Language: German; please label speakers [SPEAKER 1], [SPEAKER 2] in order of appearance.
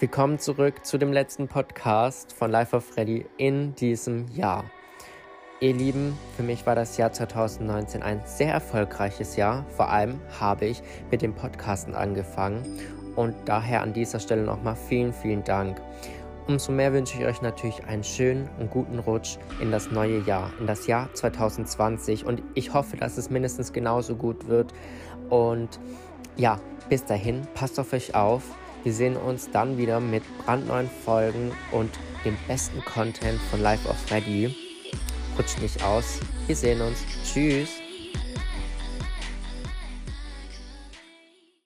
[SPEAKER 1] Willkommen zurück zu dem letzten Podcast von Life of Freddy in diesem Jahr. Ihr Lieben, für mich war das Jahr 2019 ein sehr erfolgreiches Jahr. Vor allem habe ich mit dem Podcasten angefangen und daher an dieser Stelle nochmal vielen, vielen Dank. Umso mehr wünsche ich euch natürlich einen schönen und guten Rutsch in das neue Jahr, in das Jahr 2020 und ich hoffe, dass es mindestens genauso gut wird. Und ja, bis dahin, passt auf euch auf. Wir sehen uns dann wieder mit brandneuen Folgen und dem besten Content von Life of Freddy. Rutscht nicht aus. Wir sehen uns. Tschüss.